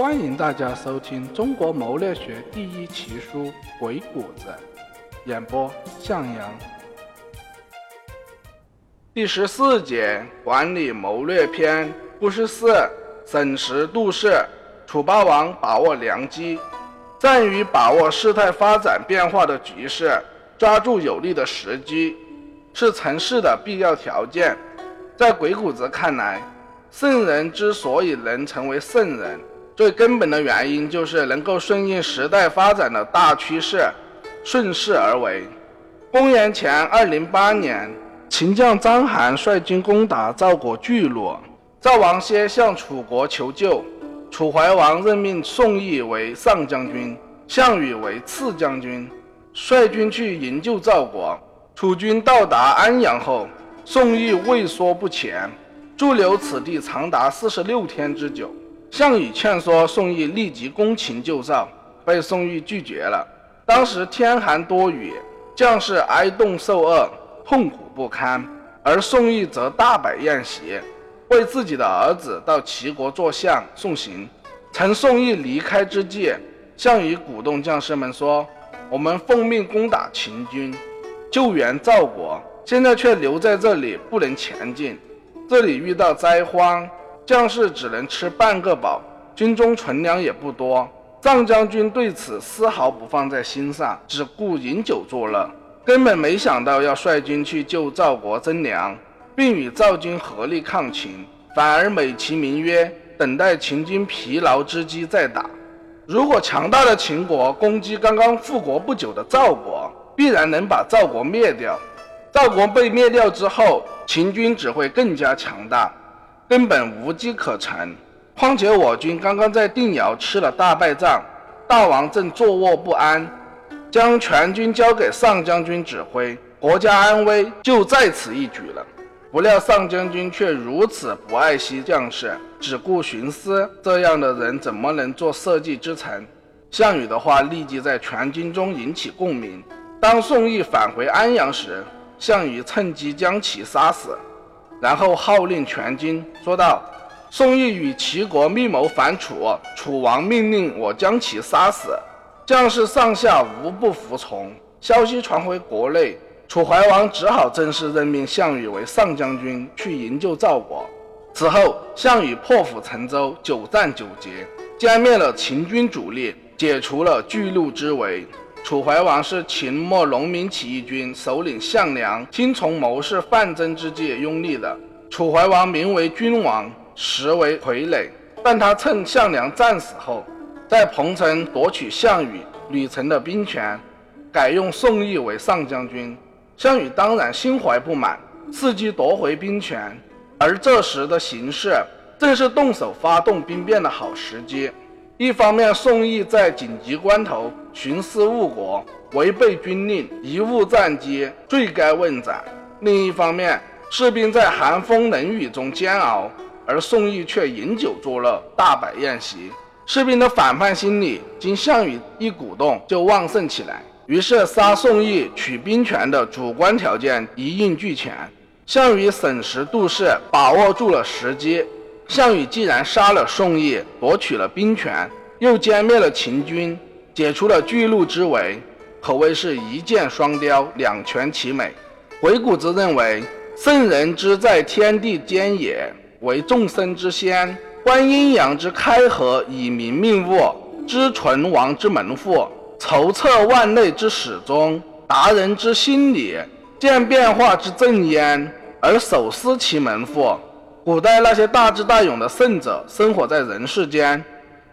欢迎大家收听中国谋略学第一奇书《鬼谷子》，演播向阳。第十四节管理谋略篇，故事四：审时度势。楚霸王把握良机，善于把握事态发展变化的局势，抓住有利的时机，是成事的必要条件。在鬼谷子看来，圣人之所以能成为圣人，最根本的原因就是能够顺应时代发展的大趋势，顺势而为。公元前二零八年，秦将章邯率军攻打赵国巨鹿，赵王歇向楚国求救。楚怀王任命宋义为上将军，项羽为次将军，率军去营救赵国。楚军到达安阳后，宋义畏缩不前，驻留此地长达四十六天之久。项羽劝说宋义立即攻秦救赵，被宋义拒绝了。当时天寒多雨，将士挨冻受饿，痛苦不堪，而宋义则大摆宴席。为自己的儿子到齐国做相送行，趁宋义离开之际，项羽鼓动将士们说：“我们奉命攻打秦军，救援赵国，现在却留在这里不能前进。这里遇到灾荒，将士只能吃半个饱，军中存粮也不多。”藏将军对此丝毫不放在心上，只顾饮酒作乐，根本没想到要率军去救赵国增粮。并与赵军合力抗秦，反而美其名曰等待秦军疲劳之机再打。如果强大的秦国攻击刚刚复国不久的赵国，必然能把赵国灭掉。赵国被灭掉之后，秦军只会更加强大，根本无机可乘。况且我军刚刚在定窑吃了大败仗，大王正坐卧不安，将全军交给上将军指挥，国家安危就在此一举了。不料上将军却如此不爱惜将士，只顾徇私，这样的人怎么能做社稷之臣？项羽的话立即在全军中引起共鸣。当宋义返回安阳时，项羽趁机将其杀死，然后号令全军说道：“宋义与齐国密谋反楚，楚王命令我将其杀死。”将士上下无不服从。消息传回国内。楚怀王只好正式任命项羽为上将军，去营救赵国。此后，项羽破釜沉舟，久战久捷，歼灭了秦军主力，解除了巨鹿之围。楚怀王是秦末农民起义军首领项梁听从谋士范增之计拥立的。楚怀王名为君王，实为傀儡，但他趁项梁战死后，在彭城夺取项羽、吕城的兵权，改用宋义为上将军。项羽当然心怀不满，伺机夺回兵权，而这时的形势正是动手发动兵变的好时机。一方面，宋义在紧急关头徇私误国，违背军令，贻误战机，罪该问斩；另一方面，士兵在寒风冷雨中煎熬，而宋义却饮酒作乐，大摆宴席，士兵的反叛心理经项羽一鼓动就旺盛起来。于是杀宋义、取兵权的主观条件一应俱全。项羽审时度势，把握住了时机。项羽既然杀了宋义，夺取了兵权，又歼灭了秦军，解除了巨鹿之围，可谓是一箭双雕，两全其美。鬼谷子认为：圣人之在天地间也，为众生之先，观阴阳之开合，以明命物，知存亡之门户。筹策万类之始终，达人之心理，见变化之正焉，而守思其门户。古代那些大智大勇的圣者，生活在人世间，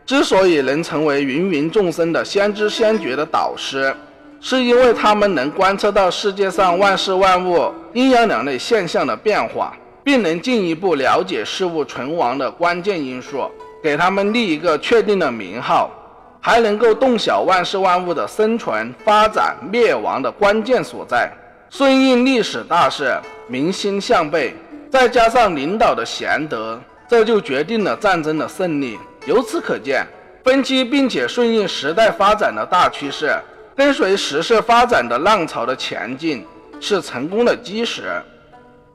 之所以能成为芸芸众生的先知先觉的导师，是因为他们能观测到世界上万事万物阴阳两类现象的变化，并能进一步了解事物存亡的关键因素，给他们立一个确定的名号。还能够洞晓万事万物的生存、发展、灭亡的关键所在，顺应历史大势，民心向背，再加上领导的贤德，这就决定了战争的胜利。由此可见，分析并且顺应时代发展的大趋势，跟随时势发展的浪潮的前进，是成功的基石。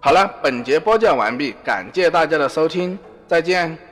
好了，本节播讲完毕，感谢大家的收听，再见。